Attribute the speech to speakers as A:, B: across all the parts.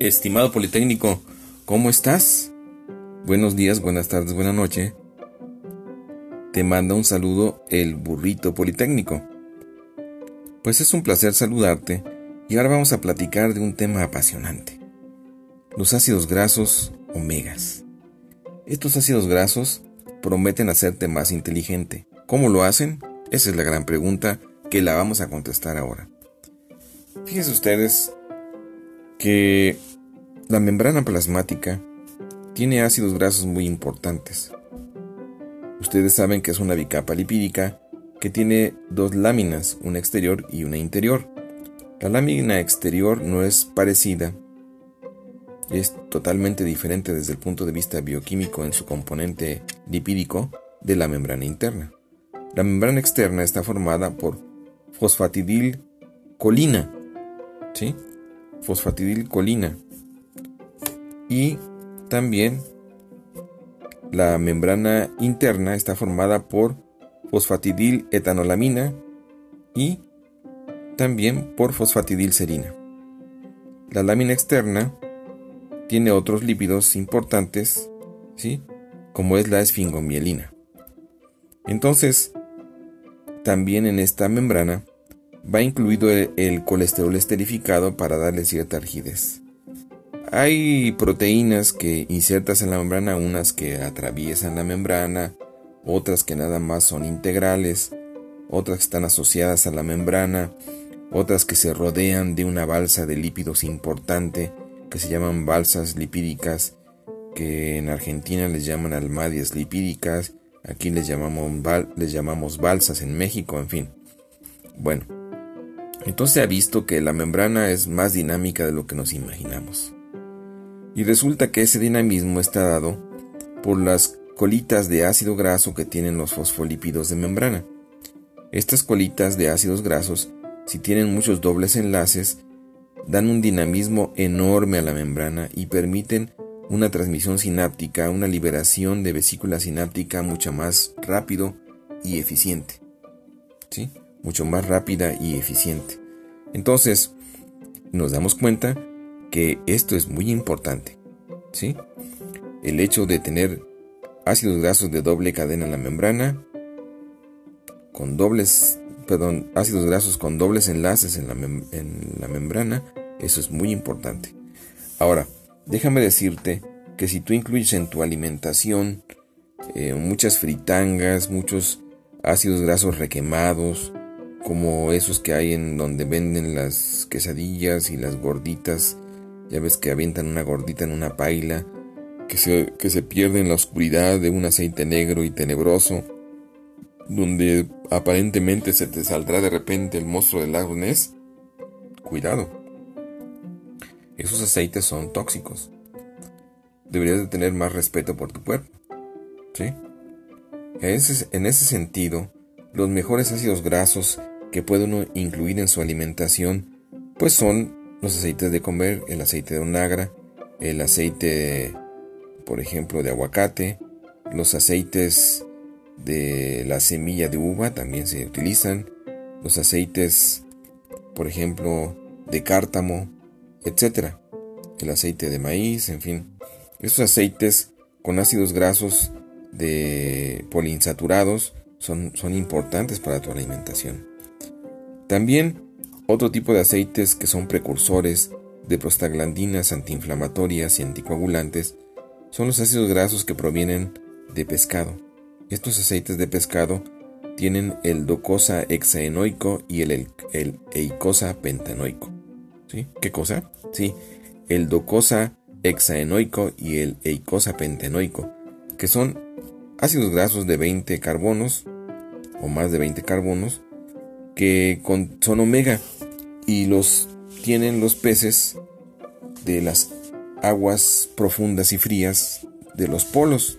A: Estimado Politécnico, ¿cómo estás? Buenos días, buenas tardes, buena noche. Te manda un saludo el burrito Politécnico. Pues es un placer saludarte y ahora vamos a platicar de un tema apasionante. Los ácidos grasos omegas. Estos ácidos grasos prometen hacerte más inteligente. ¿Cómo lo hacen? Esa es la gran pregunta que la vamos a contestar ahora. Fíjense ustedes que la membrana plasmática tiene ácidos grasos muy importantes. Ustedes saben que es una bicapa lipídica que tiene dos láminas, una exterior y una interior. La lámina exterior no es parecida, es totalmente diferente desde el punto de vista bioquímico en su componente lipídico de la membrana interna. La membrana externa está formada por fosfatidilcolina, ¿sí? Fosfatidilcolina, y también la membrana interna está formada por fosfatidil etanolamina y también por fosfatidilserina. La lámina externa tiene otros lípidos importantes, ¿sí? como es la esfingomielina. Entonces, también en esta membrana va incluido el, el colesterol esterificado para darle cierta rigidez. Hay proteínas que insertas en la membrana, unas que atraviesan la membrana, otras que nada más son integrales, otras que están asociadas a la membrana, otras que se rodean de una balsa de lípidos importante, que se llaman balsas lipídicas, que en Argentina les llaman almadias lipídicas, aquí les llamamos, les llamamos balsas en México, en fin. Bueno, entonces se ha visto que la membrana es más dinámica de lo que nos imaginamos. Y resulta que ese dinamismo está dado por las colitas de ácido graso que tienen los fosfolípidos de membrana. Estas colitas de ácidos grasos, si tienen muchos dobles enlaces, dan un dinamismo enorme a la membrana y permiten una transmisión sináptica, una liberación de vesícula sináptica mucho más rápido y eficiente. ¿Sí? Mucho más rápida y eficiente. Entonces, nos damos cuenta que esto es muy importante. ¿sí? El hecho de tener ácidos grasos de doble cadena en la membrana, con dobles, perdón, ácidos grasos con dobles enlaces en la, en la membrana, eso es muy importante. Ahora, déjame decirte que si tú incluyes en tu alimentación eh, muchas fritangas, muchos ácidos grasos requemados, como esos que hay en donde venden las quesadillas y las gorditas ya ves que avientan una gordita en una paila, que se, que se pierde en la oscuridad de un aceite negro y tenebroso, donde aparentemente se te saldrá de repente el monstruo del lago Ness. Cuidado. Esos aceites son tóxicos. Deberías de tener más respeto por tu cuerpo. ¿Sí? En ese, en ese sentido, los mejores ácidos grasos que puede uno incluir en su alimentación, pues son los aceites de comer, el aceite de onagra, el aceite, por ejemplo, de aguacate, los aceites de la semilla de uva también se utilizan, los aceites, por ejemplo, de cártamo, etc. El aceite de maíz, en fin. Estos aceites con ácidos grasos de poliinsaturados son, son importantes para tu alimentación. También otro tipo de aceites que son precursores de prostaglandinas antiinflamatorias y anticoagulantes son los ácidos grasos que provienen de pescado. Estos aceites de pescado tienen el docosa hexaenoico y el, el, eicosa pentanoico. ¿Sí? ¿Qué cosa? Sí, el docosa hexaenoico y el eicosa pentanoico, que son ácidos grasos de 20 carbonos o más de 20 carbonos que son omega y los tienen los peces de las aguas profundas y frías de los polos.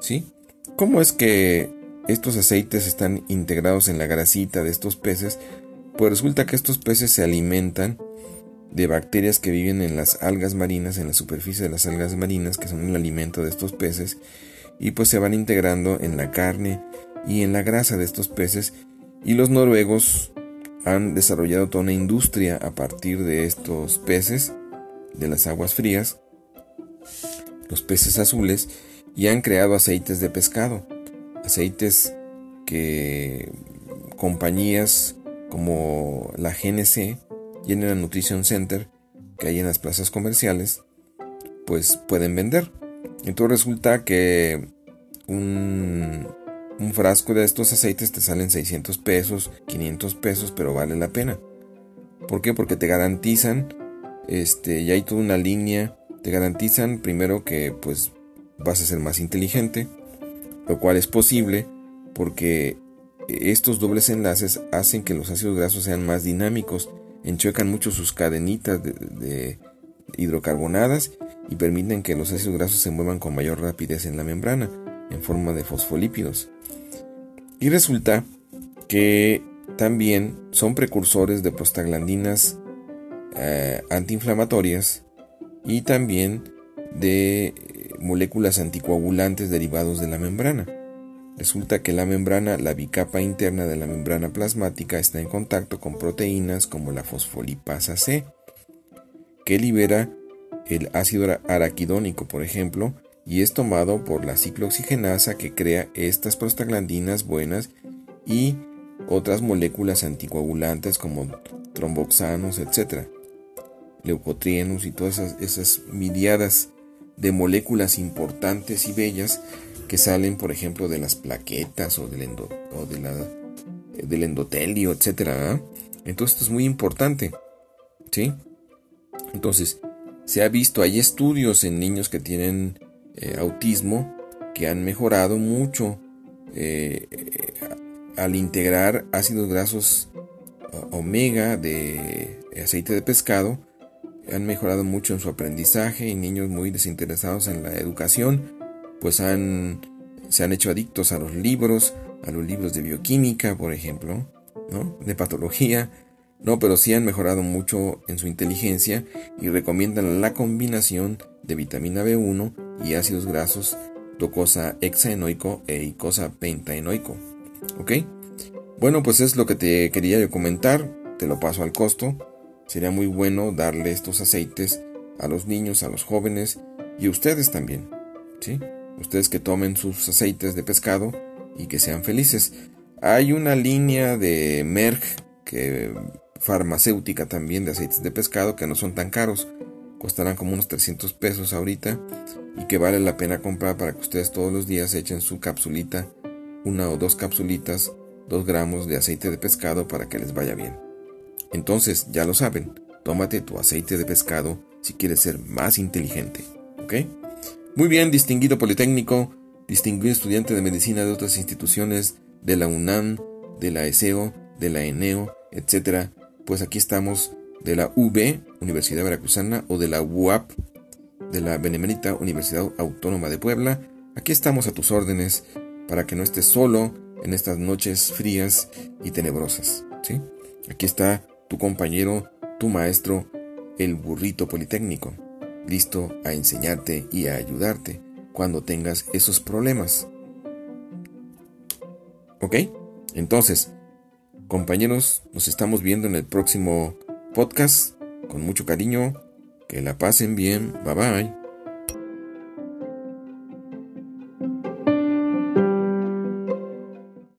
A: ¿Sí? ¿Cómo es que estos aceites están integrados en la grasita de estos peces? Pues resulta que estos peces se alimentan de bacterias que viven en las algas marinas, en la superficie de las algas marinas, que son el alimento de estos peces, y pues se van integrando en la carne y en la grasa de estos peces, y los noruegos han desarrollado toda una industria a partir de estos peces de las aguas frías, los peces azules, y han creado aceites de pescado. Aceites que compañías como la GNC General Nutrition Center que hay en las plazas comerciales pues pueden vender. Entonces resulta que un, un frasco de estos aceites te salen 600 pesos, 500 pesos, pero vale la pena. ¿Por qué? Porque te garantizan, este, y hay toda una línea, te garantizan primero que pues vas a ser más inteligente, lo cual es posible porque estos dobles enlaces hacen que los ácidos grasos sean más dinámicos, enchuecan mucho sus cadenitas de, hidrocarbonadas y permiten que los ácidos grasos se muevan con mayor rapidez en la membrana, en forma de fosfolípidos. Y resulta que también son precursores de prostaglandinas eh, antiinflamatorias y también de moléculas anticoagulantes derivados de la membrana. Resulta que la membrana, la bicapa interna de la membrana plasmática, está en contacto con proteínas como la fosfolipasa C, que libera el ácido araquidónico, por ejemplo, y es tomado por la ciclooxigenasa que crea estas prostaglandinas buenas y otras moléculas anticoagulantes como tromboxanos, etc. Leucotrienos y todas esas, esas miliadas de moléculas importantes y bellas que salen, por ejemplo, de las plaquetas o del, endo, o de la, del endotelio, etc. Entonces esto es muy importante. ¿Sí? Entonces, se ha visto, hay estudios en niños que tienen eh, autismo que han mejorado mucho eh, al integrar ácidos grasos omega de aceite de pescado han mejorado mucho en su aprendizaje y niños muy desinteresados en la educación, pues han, se han hecho adictos a los libros, a los libros de bioquímica, por ejemplo, ¿no? de patología, no, pero sí han mejorado mucho en su inteligencia y recomiendan la combinación de vitamina B1 y ácidos grasos docosa hexaenoico e icosa pentaenoico. ¿Ok? Bueno, pues es lo que te quería yo comentar, te lo paso al costo. Sería muy bueno darle estos aceites a los niños, a los jóvenes y a ustedes también. ¿Sí? Ustedes que tomen sus aceites de pescado y que sean felices. Hay una línea de Merck que farmacéutica también de aceites de pescado que no son tan caros. Costarán como unos 300 pesos ahorita y que vale la pena comprar para que ustedes todos los días echen su capsulita, una o dos capsulitas, dos gramos de aceite de pescado para que les vaya bien. Entonces, ya lo saben, tómate tu aceite de pescado si quieres ser más inteligente. ¿Ok? Muy bien, distinguido Politécnico, distinguido estudiante de medicina de otras instituciones, de la UNAM, de la ESEO, de la ENEO, etc. Pues aquí estamos de la UB, Universidad Veracruzana, o de la UAP, de la Benemérita Universidad Autónoma de Puebla. Aquí estamos a tus órdenes para que no estés solo en estas noches frías y tenebrosas. ¿sí? Aquí está tu compañero, tu maestro, el burrito politécnico, listo a enseñarte y a ayudarte cuando tengas esos problemas. ¿Ok? Entonces, compañeros, nos estamos viendo en el próximo podcast. Con mucho cariño, que la pasen bien, bye bye.